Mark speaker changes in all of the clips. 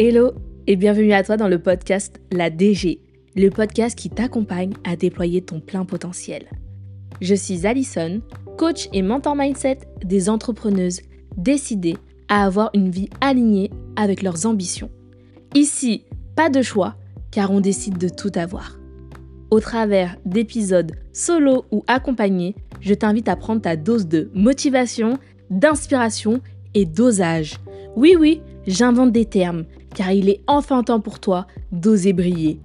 Speaker 1: Hello et bienvenue à toi dans le podcast La DG, le podcast qui t'accompagne à déployer ton plein potentiel. Je suis Alison, coach et mentor mindset des entrepreneuses décidées à avoir une vie alignée avec leurs ambitions. Ici, pas de choix, car on décide de tout avoir. Au travers d'épisodes solo ou accompagnés, je t'invite à prendre ta dose de motivation, d'inspiration et dosage. Oui, oui, j'invente des termes, car il est enfin temps pour toi d'oser briller.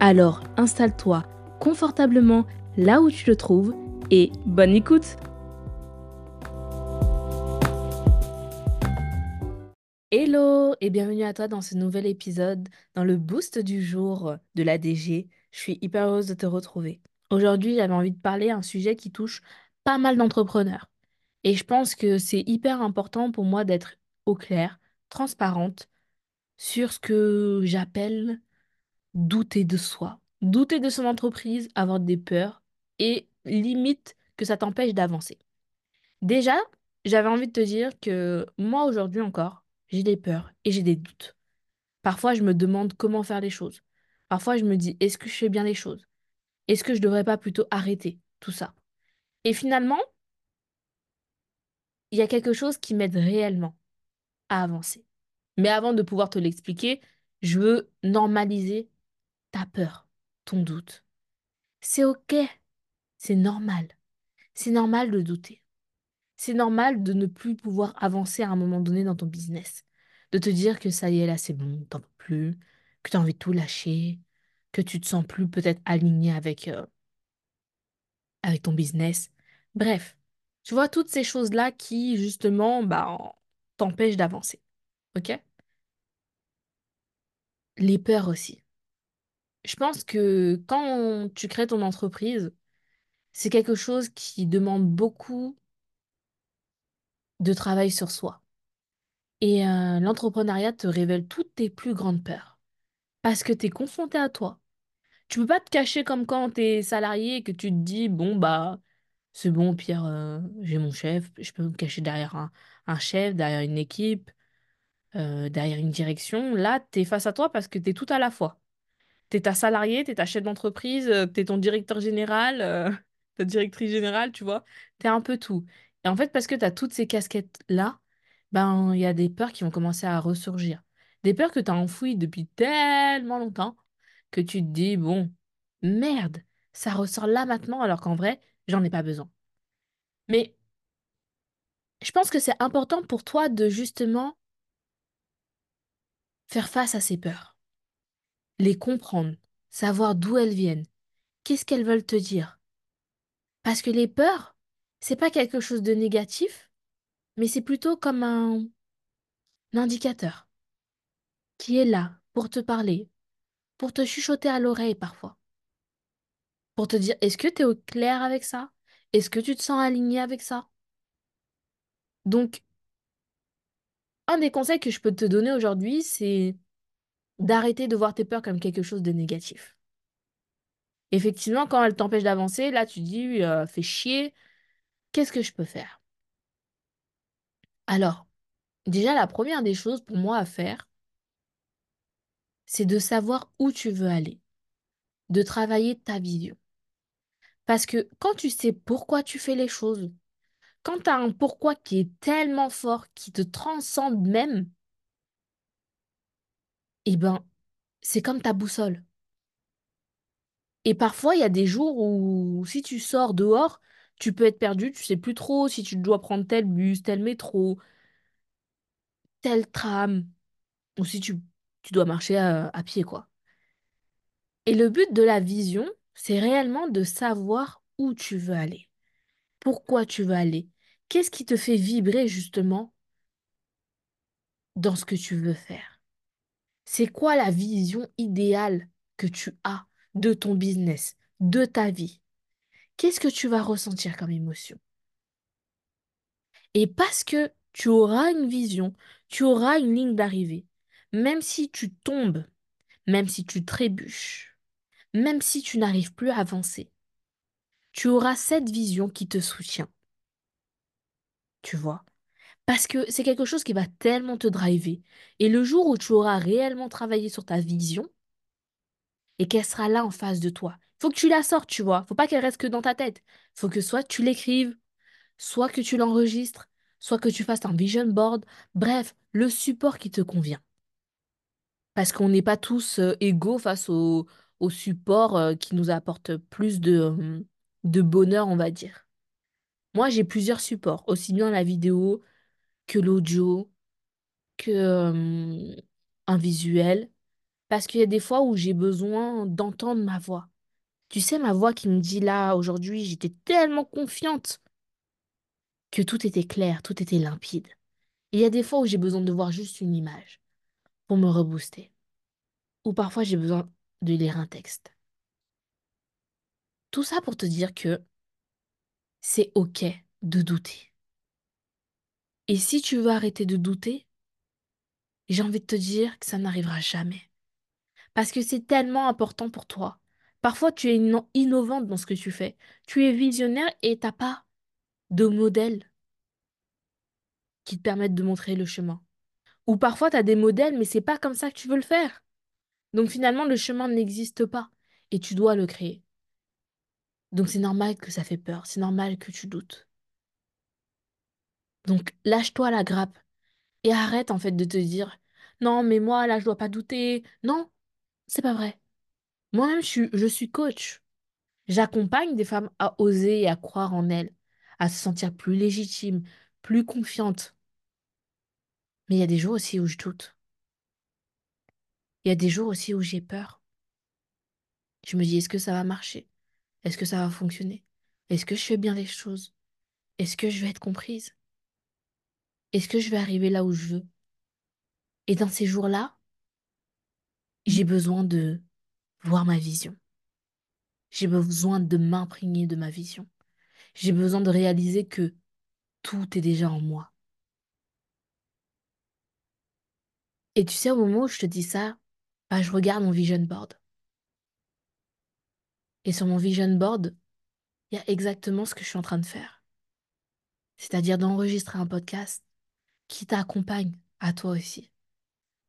Speaker 1: Alors installe-toi confortablement là où tu te trouves et bonne écoute Hello et bienvenue à toi dans ce nouvel épisode, dans le boost du jour de la DG. Je suis hyper heureuse de te retrouver. Aujourd'hui, j'avais envie de parler un sujet qui touche pas mal d'entrepreneurs. Et je pense que c'est hyper important pour moi d'être au clair, transparente sur ce que j'appelle douter de soi. Douter de son entreprise, avoir des peurs et limite que ça t'empêche d'avancer. Déjà, j'avais envie de te dire que moi aujourd'hui encore, j'ai des peurs et j'ai des doutes. Parfois, je me demande comment faire les choses. Parfois, je me dis, est-ce que je fais bien les choses? Est-ce que je devrais pas plutôt arrêter tout ça? Et finalement, il y a quelque chose qui m'aide réellement à avancer. Mais avant de pouvoir te l'expliquer, je veux normaliser ta peur, ton doute. C'est OK, c'est normal. C'est normal de douter. C'est normal de ne plus pouvoir avancer à un moment donné dans ton business. De te dire que ça y est, là, c'est bon, t'en peux plus, que tu as envie de tout lâcher, que tu te sens plus peut-être aligné avec, euh, avec ton business. Bref, tu vois, toutes ces choses-là qui, justement, bah, t'empêchent d'avancer. OK? Les peurs aussi. Je pense que quand tu crées ton entreprise, c'est quelque chose qui demande beaucoup de travail sur soi. Et euh, l'entrepreneuriat te révèle toutes tes plus grandes peurs. Parce que tu es confronté à toi. Tu peux pas te cacher comme quand tu es salarié et que tu te dis, bon, bah, c'est bon, Pierre, euh, j'ai mon chef, je peux me cacher derrière un, un chef, derrière une équipe, euh, derrière une direction. Là, tu es face à toi parce que tu es tout à la fois. Tu es ta salarié, tu es ta chef d'entreprise, tu es ton directeur général, ta directrice générale, tu vois. Tu es un peu tout. Et en fait, parce que tu as toutes ces casquettes-là, ben, il y a des peurs qui vont commencer à ressurgir. Des peurs que tu as enfouies depuis tellement longtemps que tu te dis, bon, merde, ça ressort là maintenant alors qu'en vrai, j'en ai pas besoin. Mais je pense que c'est important pour toi de justement faire face à ces peurs, les comprendre, savoir d'où elles viennent, qu'est-ce qu'elles veulent te dire? Parce que les peurs, c'est pas quelque chose de négatif, mais c'est plutôt comme un, indicateur qui est là pour te parler, pour te chuchoter à l'oreille parfois, pour te dire est-ce que tu es au clair avec ça? Est-ce que tu te sens aligné avec ça? Donc, un des conseils que je peux te donner aujourd'hui, c'est d'arrêter de voir tes peurs comme quelque chose de négatif. Effectivement, quand elles t'empêchent d'avancer, là, tu dis, euh, fais chier, qu'est-ce que je peux faire? Alors, déjà, la première des choses pour moi à faire, c'est de savoir où tu veux aller, de travailler ta vision. Parce que quand tu sais pourquoi tu fais les choses, quand tu as un pourquoi qui est tellement fort, qui te transcende même, eh ben, c'est comme ta boussole. Et parfois, il y a des jours où si tu sors dehors, tu peux être perdu, tu sais plus trop si tu dois prendre tel bus, tel métro, tel tram, ou si tu, tu dois marcher à, à pied, quoi. Et le but de la vision, c'est réellement de savoir où tu veux aller, pourquoi tu veux aller, qu'est-ce qui te fait vibrer justement dans ce que tu veux faire? C'est quoi la vision idéale que tu as de ton business, de ta vie? Qu'est-ce que tu vas ressentir comme émotion? Et parce que tu auras une vision, tu auras une ligne d'arrivée, même si tu tombes, même si tu trébuches, même si tu n'arrives plus à avancer, tu auras cette vision qui te soutient. Tu vois Parce que c'est quelque chose qui va tellement te driver. Et le jour où tu auras réellement travaillé sur ta vision et qu'elle sera là en face de toi, faut que tu la sortes, tu vois. Faut pas qu'elle reste que dans ta tête. Faut que soit tu l'écrives, soit que tu l'enregistres, soit que tu fasses un vision board. Bref, le support qui te convient. Parce qu'on n'est pas tous euh, égaux face au, support euh, qui nous apporte plus de, euh, de bonheur, on va dire. Moi, j'ai plusieurs supports, aussi bien la vidéo que l'audio, que un visuel. Parce qu'il y a des fois où j'ai besoin d'entendre ma voix. Tu sais, ma voix qui me dit là, aujourd'hui, j'étais tellement confiante que tout était clair, tout était limpide. Et il y a des fois où j'ai besoin de voir juste une image pour me rebooster. Ou parfois j'ai besoin de lire un texte. Tout ça pour te dire que c'est OK de douter. Et si tu veux arrêter de douter, j'ai envie de te dire que ça n'arrivera jamais. Parce que c'est tellement important pour toi. Parfois, tu es innovante dans ce que tu fais. Tu es visionnaire et t'as pas de modèle qui te permettent de montrer le chemin. Ou parfois, tu as des modèles, mais c'est pas comme ça que tu veux le faire. Donc finalement, le chemin n'existe pas et tu dois le créer. Donc c'est normal que ça fait peur, c'est normal que tu doutes. Donc lâche-toi la grappe et arrête en fait de te dire non mais moi là je dois pas douter. Non, c'est pas vrai. Moi-même je suis, je suis coach. J'accompagne des femmes à oser et à croire en elles, à se sentir plus légitimes, plus confiantes. Mais il y a des jours aussi où je doute. Il y a des jours aussi où j'ai peur. Je me dis est-ce que ça va marcher? Est-ce que ça va fonctionner? Est-ce que je fais bien les choses? Est-ce que je vais être comprise? Est-ce que je vais arriver là où je veux? Et dans ces jours-là, j'ai besoin de voir ma vision. J'ai besoin de m'imprégner de ma vision. J'ai besoin de réaliser que tout est déjà en moi. Et tu sais, au moment où je te dis ça, bah, je regarde mon vision board. Et sur mon vision board, il y a exactement ce que je suis en train de faire. C'est-à-dire d'enregistrer un podcast qui t'accompagne à toi aussi,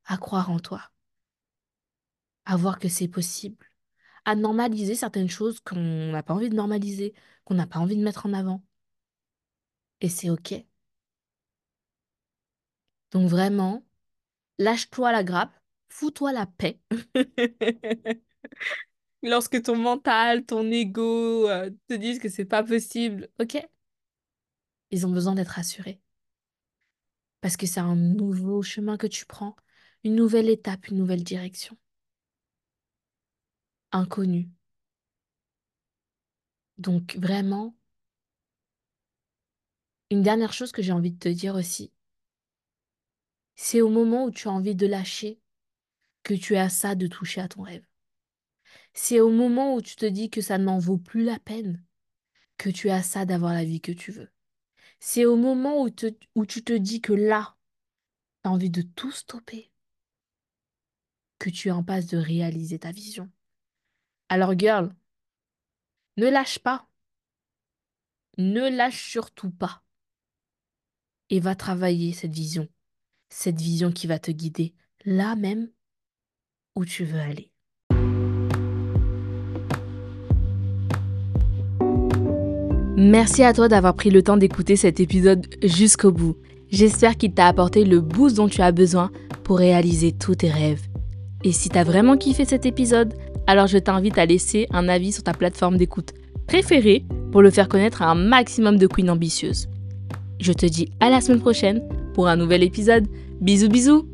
Speaker 1: à croire en toi, à voir que c'est possible, à normaliser certaines choses qu'on n'a pas envie de normaliser, qu'on n'a pas envie de mettre en avant. Et c'est OK. Donc vraiment, lâche-toi la grappe, fous-toi la paix. Lorsque ton mental, ton ego euh, te disent que c'est pas possible, ok Ils ont besoin d'être rassurés. Parce que c'est un nouveau chemin que tu prends, une nouvelle étape, une nouvelle direction. Inconnu. Donc vraiment, une dernière chose que j'ai envie de te dire aussi, c'est au moment où tu as envie de lâcher que tu as ça de toucher à ton rêve. C'est au moment où tu te dis que ça n'en vaut plus la peine que tu as ça d'avoir la vie que tu veux. C'est au moment où, tu te dis que là, tu as envie de tout stopper, que tu es en passe de réaliser ta vision. Alors, girl, ne lâche pas. Ne lâche surtout pas. Et va travailler cette vision. Cette vision qui va te guider là même où tu veux aller. Merci à toi d'avoir pris le temps d'écouter cet épisode jusqu'au bout. J'espère qu'il t'a apporté le boost dont tu as besoin pour réaliser tous tes rêves. Et si t'as vraiment kiffé cet épisode, alors je t'invite à laisser un avis sur ta plateforme d'écoute préférée pour le faire connaître à un maximum de queens ambitieuses. Je te dis à la semaine prochaine pour un nouvel épisode. Bisous bisous